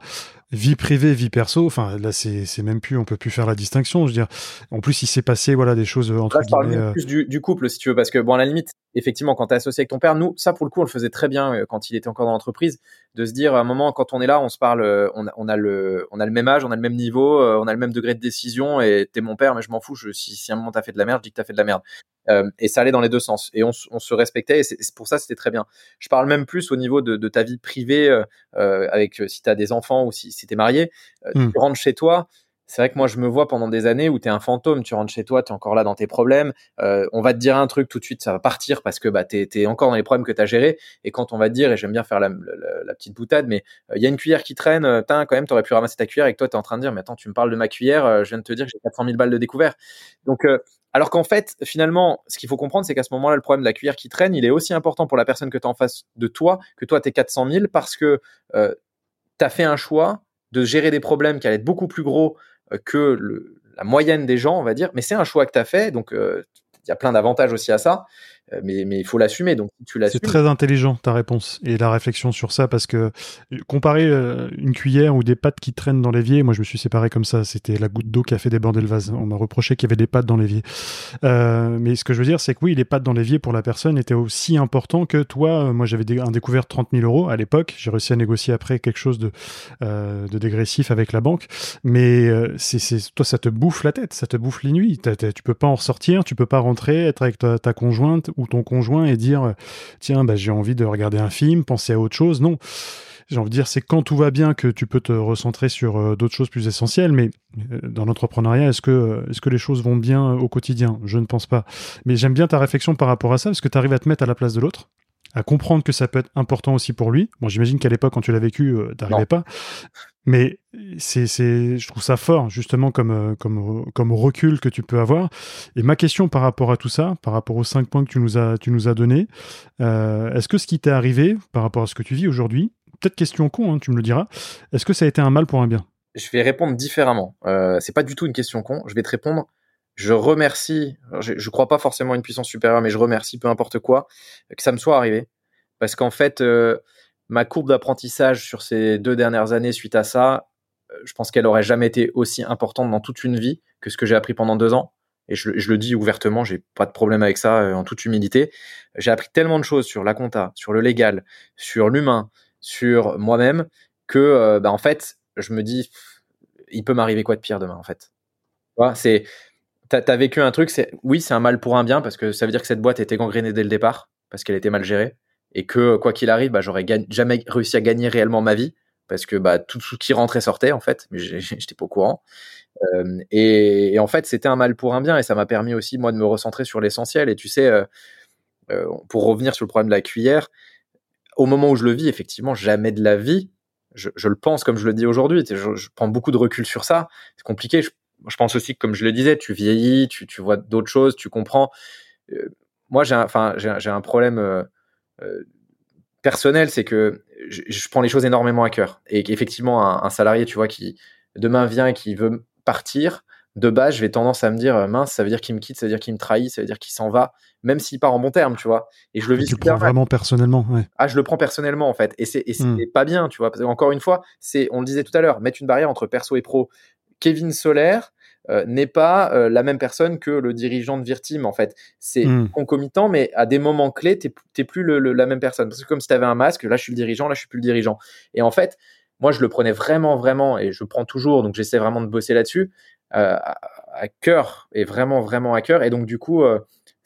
vie privée, vie perso, enfin là c'est même plus, on peut plus faire la distinction. Je veux dire, en plus il s'est passé voilà des choses entre là, je parle euh, plus du, du, couple si tu veux, parce que bon à la limite, effectivement quand tu es associé avec ton père, nous ça pour le coup on le faisait très bien euh, quand il était encore dans l'entreprise, de se dire à un moment quand on est là, on se parle, euh, on a, on a le on a le même âge, on a le même niveau, on a le même degré de décision et t'es mon père mais je m'en fous, je, si, si à un moment t'as fait de la merde, je dis que t'as fait de la merde. Euh, et ça allait dans les deux sens et on, on se respectait et c'est pour ça c'était très bien. Je parle même plus au niveau de, de ta vie privée euh, avec si t'as des enfants ou si, si t'es marié euh, hmm. Tu rentres chez toi. C'est vrai que moi, je me vois pendant des années où tu es un fantôme. Tu rentres chez toi, tu es encore là dans tes problèmes. Euh, on va te dire un truc tout de suite, ça va partir parce que bah, tu es, encore dans les problèmes que tu as gérés. Et quand on va te dire, et j'aime bien faire la, petite boutade, mais euh, il y a une cuillère qui traîne, euh, quand même, tu aurais pu ramasser ta cuillère et que toi, tu es en train de dire, mais attends, tu me parles de ma cuillère, je viens de te dire que j'ai 400 000 balles de découvert. Donc, alors qu'en fait, finalement, ce qu'il faut comprendre, c'est qu'à ce moment-là, le problème de la cuillère qui traîne, il est aussi important pour la personne que tu en face de toi, que toi, tu es 400 000, parce que tu as fait un choix de gérer des problèmes qui allaient être beaucoup plus gros euh, que la moyenne des gens, on va dire. Mais c'est un choix que tu fait, donc euh, il y a plein d'avantages aussi à ça. Euh, mais, il faut l'assumer. Donc, tu C'est très intelligent ta réponse et la réflexion sur ça parce que comparer euh, une cuillère ou des pâtes qui traînent dans l'évier, moi je me suis séparé comme ça. C'était la goutte d'eau qui a fait déborder le vase. On m'a reproché qu'il y avait des pâtes dans l'évier. Euh, mais ce que je veux dire, c'est que oui, les pâtes dans l'évier pour la personne étaient aussi important que toi. Moi j'avais un découvert 30 000 euros à l'époque. J'ai réussi à négocier après quelque chose de, de dégressif avec la banque. Mais c'est, toi, ça te bouffe la tête, ça te bouffe les nuits. tu peux pas en ressortir, tu peux pas rentrer, être avec ta conjointe ou ton conjoint et dire euh, tiens bah, j'ai envie de regarder un film, penser à autre chose. Non, j'ai envie de dire c'est quand tout va bien que tu peux te recentrer sur euh, d'autres choses plus essentielles. Mais euh, dans l'entrepreneuriat, est-ce que est-ce que les choses vont bien au quotidien? Je ne pense pas. Mais j'aime bien ta réflexion par rapport à ça parce que tu arrives à te mettre à la place de l'autre à comprendre que ça peut être important aussi pour lui. Bon, j'imagine qu'à l'époque, quand tu l'as vécu, tu t'arrivais pas. Mais c'est, c'est, je trouve ça fort, justement, comme, euh, comme, comme recul que tu peux avoir. Et ma question par rapport à tout ça, par rapport aux cinq points que tu nous as, tu nous as donnés, euh, est-ce que ce qui t'est arrivé par rapport à ce que tu vis aujourd'hui, peut-être question con, hein, tu me le diras, est-ce que ça a été un mal pour un bien? Je vais répondre différemment. Euh, c'est pas du tout une question con. Je vais te répondre. Je remercie, je, je crois pas forcément à une puissance supérieure, mais je remercie peu importe quoi que ça me soit arrivé. Parce qu'en fait, euh, ma courbe d'apprentissage sur ces deux dernières années suite à ça, euh, je pense qu'elle aurait jamais été aussi importante dans toute une vie que ce que j'ai appris pendant deux ans. Et je, le dis ouvertement, j'ai pas de problème avec ça, euh, en toute humilité. J'ai appris tellement de choses sur la compta, sur le légal, sur l'humain, sur moi-même, que euh, bah, en fait, je me dis, il peut m'arriver quoi de pire demain, en fait? c'est, t'as as vécu un truc, c'est, oui, c'est un mal pour un bien parce que ça veut dire que cette boîte était gangrénée dès le départ parce qu'elle était mal gérée et que quoi qu'il arrive, bah, j'aurais jamais réussi à gagner réellement ma vie parce que bah, tout ce qui rentrait sortait en fait, mais j'étais pas au courant. Euh, et, et, en fait, c'était un mal pour un bien et ça m'a permis aussi moi de me recentrer sur l'essentiel. Et tu sais, euh, euh, pour revenir sur le problème de la cuillère, au moment où je le vis, effectivement, jamais de la vie, je, je le pense comme je le dis aujourd'hui. Je, je, prends beaucoup de recul sur ça. C'est compliqué. Je, pense aussi que, comme je le disais, tu vieillis, tu, tu vois d'autres choses, tu comprends. Euh, moi, j'ai j'ai un problème euh, euh, personnel, c'est que je, je, prends les choses énormément à cœur. Et qu'effectivement, un, un, salarié, tu vois, qui demain vient et qui veut partir, de base, je vais tendance à me dire, mince, ça veut dire qu'il me quitte, ça veut dire qu'il me trahit, ça veut dire qu'il s'en va, même s'il part en bon terme, tu vois. Et je le vis. Tu le prends vraiment personnellement, ouais. Ah, je le prends personnellement, en fait. Et c'est mmh. pas bien, tu vois. Parce encore une fois, c'est, on le disait tout à l'heure, mettre une barrière entre perso et pro. Kevin Solaire, euh, n'est pas euh, la même personne que le dirigeant de Virtim en fait. C'est mm. concomitant, mais à des moments clés, t'es, t'es plus le, la même personne. Parce que comme si tu avais un masque, là je suis le dirigeant, là je suis plus le dirigeant. Et en fait, moi je le prenais vraiment, vraiment, et je prends toujours, donc j'essaie vraiment de bosser là-dessus, euh, à, cœur, et vraiment, vraiment à cœur. Et donc du coup,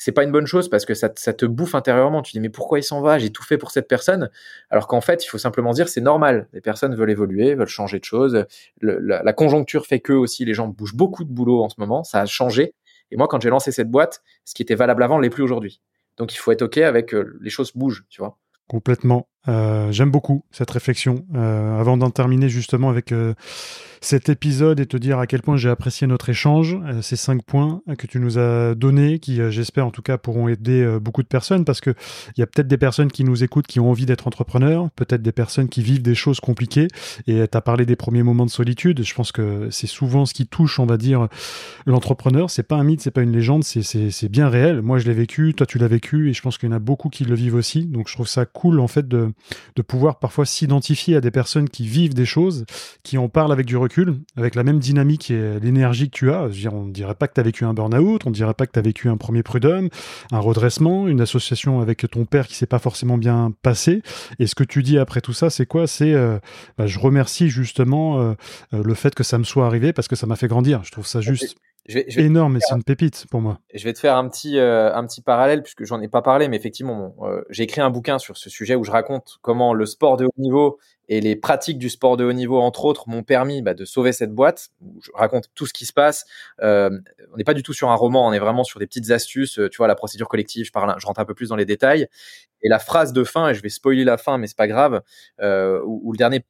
c'est pas une bonne chose parce que ça, te bouffe intérieurement. Tu dis mais pourquoi il s'en va? J'ai tout fait pour cette personne. Alors qu'en fait, il faut simplement dire c'est normal. Les personnes veulent évoluer, veulent changer de choses. la, conjoncture fait que aussi les gens bougent beaucoup de boulot en ce moment. Ça a changé. Et moi, quand j'ai lancé cette boîte, ce qui était valable avant n'est plus aujourd'hui. Donc il faut être ok avec euh, les choses bougent, tu vois. Complètement. Euh, j'aime beaucoup cette réflexion. Euh, avant d'en terminer justement avec euh, cet épisode et te dire à quel point j'ai apprécié notre échange, ces cinq points que tu nous as donnés, qui j'espère en tout cas pourront aider beaucoup de personnes parce que il y a peut-être des personnes qui nous écoutent qui ont envie d'être entrepreneurs, peut-être des personnes qui vivent des choses compliquées. Et tu as parlé des premiers moments de solitude. Je pense que c'est souvent ce qui touche, on va dire, l'entrepreneur. C'est pas un mythe, c'est pas une légende, c'est bien réel. Moi je l'ai vécu, toi tu l'as vécu et je pense qu'il y en a beaucoup qui le vivent aussi. Donc je trouve ça cool en fait de de pouvoir parfois s'identifier à des personnes qui vivent des choses, qui en parlent avec du recul, avec la même dynamique et l'énergie que tu as. Je dire, on ne dirait pas que tu as vécu un burn-out, on ne dirait pas que tu as vécu un premier prud'homme, un redressement, une association avec ton père qui s'est pas forcément bien passé. Et ce que tu dis après tout ça, c'est quoi? C'est euh, bah, je remercie justement euh, euh, le fait que ça me soit arrivé parce que ça m'a fait grandir. Je trouve ça juste je vais, je vais énorme, et c'est une pépite pour moi. Je vais te faire un petit, euh, un petit parallèle puisque j'en ai pas parlé, mais effectivement, euh, j'ai écrit un bouquin sur ce sujet où je raconte comment le sport de haut niveau et les pratiques du sport de haut niveau, entre autres, m'ont permis bah, de sauver cette boîte. Où je raconte tout ce qui se passe. Euh, on n'est pas du tout sur un roman, on est vraiment sur des petites astuces. Tu vois, la procédure collective, je parle, je rentre un peu plus dans les détails. Et la phrase de fin, et je vais spoiler la fin, mais c'est pas grave, où, le dernier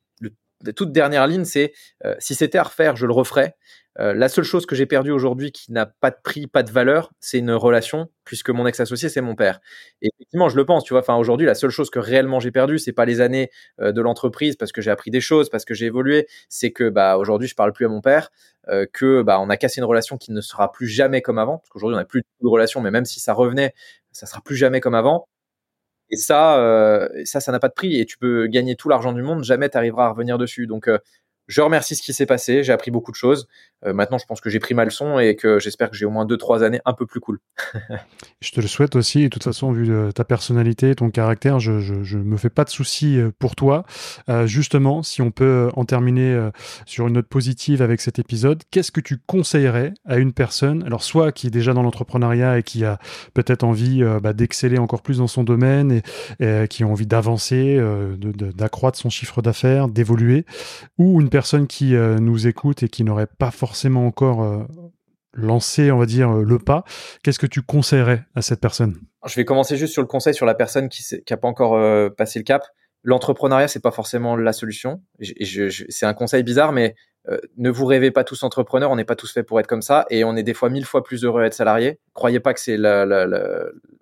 toute dernière ligne, c'est si c'était à refaire, je le referais. Euh, la seule chose que j'ai perdue aujourd'hui qui n'a pas de prix, pas de valeur, c'est une relation, puisque mon ex-associé, c'est mon père. Et effectivement, je le pense, tu vois. Enfin, aujourd'hui, la seule chose que réellement j'ai perdue, c'est pas les années euh, de l'entreprise, parce que j'ai appris des choses, parce que j'ai évolué. C'est que, bah, aujourd'hui, je parle plus à mon père, euh, que, bah, on a cassé une relation qui ne sera plus jamais comme avant, parce qu'aujourd'hui, on n'a plus de relation, mais même si ça revenait, ça sera plus jamais comme avant. Et ça, ça, ça n'a pas de prix. Et tu peux gagner tout l'argent du monde, jamais tu arriveras à revenir dessus. Donc, je remercie ce qui s'est passé, j'ai appris beaucoup de choses. Euh, maintenant, je pense que j'ai pris ma leçon et que j'espère que j'ai au moins deux, trois années un peu plus cool. je te le souhaite aussi. Et de toute façon, vu euh, ta personnalité, ton caractère, je, je, me fais pas de soucis euh, pour toi. justement, si on peut en terminer sur une note positive avec cet épisode, qu'est-ce que tu conseillerais à une personne, alors soit qui est déjà dans l'entrepreneuriat et qui a peut-être envie bah, d'exceller encore plus dans son domaine et, qui a envie d'avancer, d'accroître son chiffre d'affaires, d'évoluer, ou une personne qui nous écoute et qui n'aurait pas forcément encore euh, lancé, on va dire, euh, le pas, qu'est-ce que tu conseillerais à cette personne? Je vais commencer juste sur le conseil sur la personne qui n'a pas encore euh, passé le cap. L'entrepreneuriat, c'est pas forcément la solution. c'est un conseil bizarre, mais ne vous rêvez pas tous entrepreneurs, on n'est pas tous faits pour être comme ça, et on est des fois mille fois plus heureux à être salarié. Croyez pas que c'est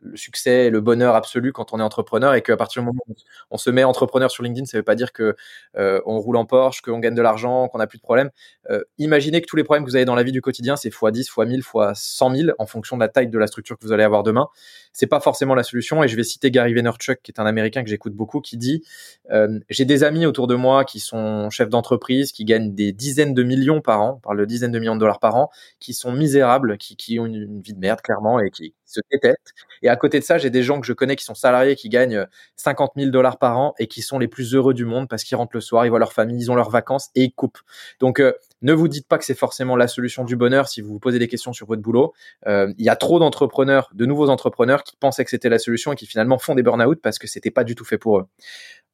le succès, le bonheur absolu quand on est entrepreneur, et qu'à partir du moment où on se met entrepreneur sur LinkedIn, ça veut pas dire que euh, on roule en Porsche, qu'on gagne de l'argent, qu'on n'a plus de problèmes. Euh, imaginez que tous les problèmes que vous avez dans la vie du quotidien, c'est x 10, x 1000, x 100 000 en fonction de la taille de la structure que vous allez avoir demain. C'est pas forcément la solution, et je vais citer Gary Vaynerchuk, qui est un Américain que j'écoute beaucoup, qui dit euh, j'ai des amis autour de moi qui sont chefs d'entreprise, qui gagnent des dizaines de millions par an, on parle de dizaines de millions de dollars par an, qui sont misérables, qui, qui ont une, vie de merde clairement et qui se détestent. Et à côté de ça, j'ai des gens que je connais qui sont salariés, qui gagnent 50 000 dollars par an et qui sont les plus heureux du monde parce qu'ils rentrent le soir, ils voient leur famille, ils ont leurs vacances et ils coupent. Donc euh, ne vous dites pas que c'est forcément la solution du bonheur si vous vous posez des questions sur votre boulot. Euh, il y a trop d'entrepreneurs, de nouveaux entrepreneurs qui pensaient que c'était la solution et qui finalement font des burn-out parce que c'était pas du tout fait pour eux.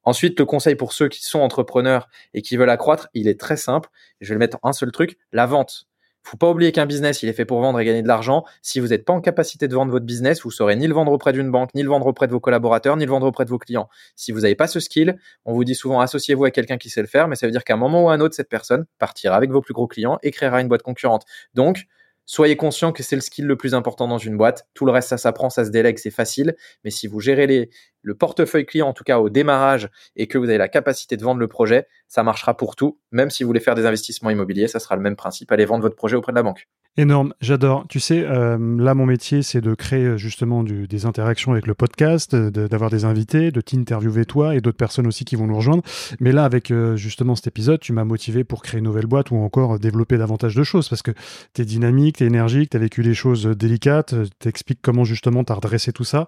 Ensuite, le conseil pour ceux qui sont entrepreneurs et qui veulent accroître, il est très simple. Je vais le mettre en un seul truc, la vente. Faut pas oublier qu'un business, il est fait pour vendre et gagner de l'argent. Si vous n'êtes pas en capacité de vendre votre business, vous saurez ni le vendre auprès d'une banque, ni le vendre auprès de vos collaborateurs, ni le vendre auprès de vos clients. Si vous n'avez pas ce skill, on vous dit souvent associez-vous avec quelqu'un qui sait le faire, mais ça veut dire qu'à un moment ou à un autre, cette personne partira avec vos plus gros clients et créera une boîte concurrente. Donc, Soyez conscient que c'est le skill le plus important dans une boîte. Tout le reste, ça s'apprend, ça se délègue, c'est facile. Mais si vous gérez les, le portefeuille client, en tout cas au démarrage, et que vous avez la capacité de vendre le projet, ça marchera pour tout. Même si vous voulez faire des investissements immobiliers, ça sera le même principe. Allez vendre votre projet auprès de la banque. Énorme, j'adore. Tu sais, euh, là, mon métier, c'est de créer euh, justement des interactions avec le podcast, d'avoir des invités, de t'interviewer toi et d'autres personnes aussi qui vont nous rejoindre. Mais là, avec euh, justement cet épisode, tu m'as motivé pour créer une nouvelle boîte ou encore développer davantage de choses parce que tu es dynamique, tu es énergique, tu as vécu des choses délicates, t'expliques comment justement tu as redressé tout ça.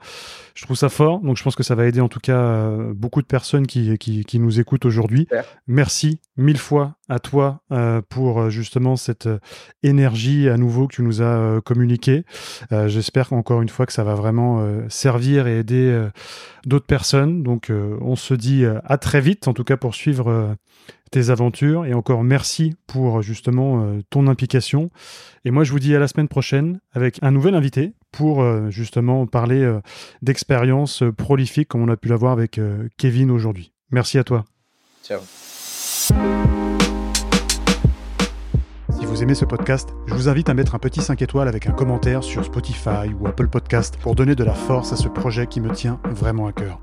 Je trouve ça fort, donc je pense que ça va aider en tout cas beaucoup de personnes qui, qui, qui nous écoutent aujourd'hui. Merci mille fois à toi pour justement cette énergie à nouveau que tu nous as communiqué. J'espère encore une fois que ça va vraiment servir et aider d'autres personnes. Donc on se dit à très vite, en tout cas pour suivre tes aventures. Et encore merci pour justement euh, ton implication. Et moi, je vous dis à la semaine prochaine avec un nouvel invité pour euh, justement parler euh, d'expériences prolifiques comme on a pu l'avoir avec Kevin aujourd'hui. Merci à toi. Ciao. Si vous aimez ce podcast, je vous invite à mettre un petit 5 étoiles avec un commentaire sur Spotify ou Apple Podcast pour donner de la force à ce projet qui me tient vraiment à cœur.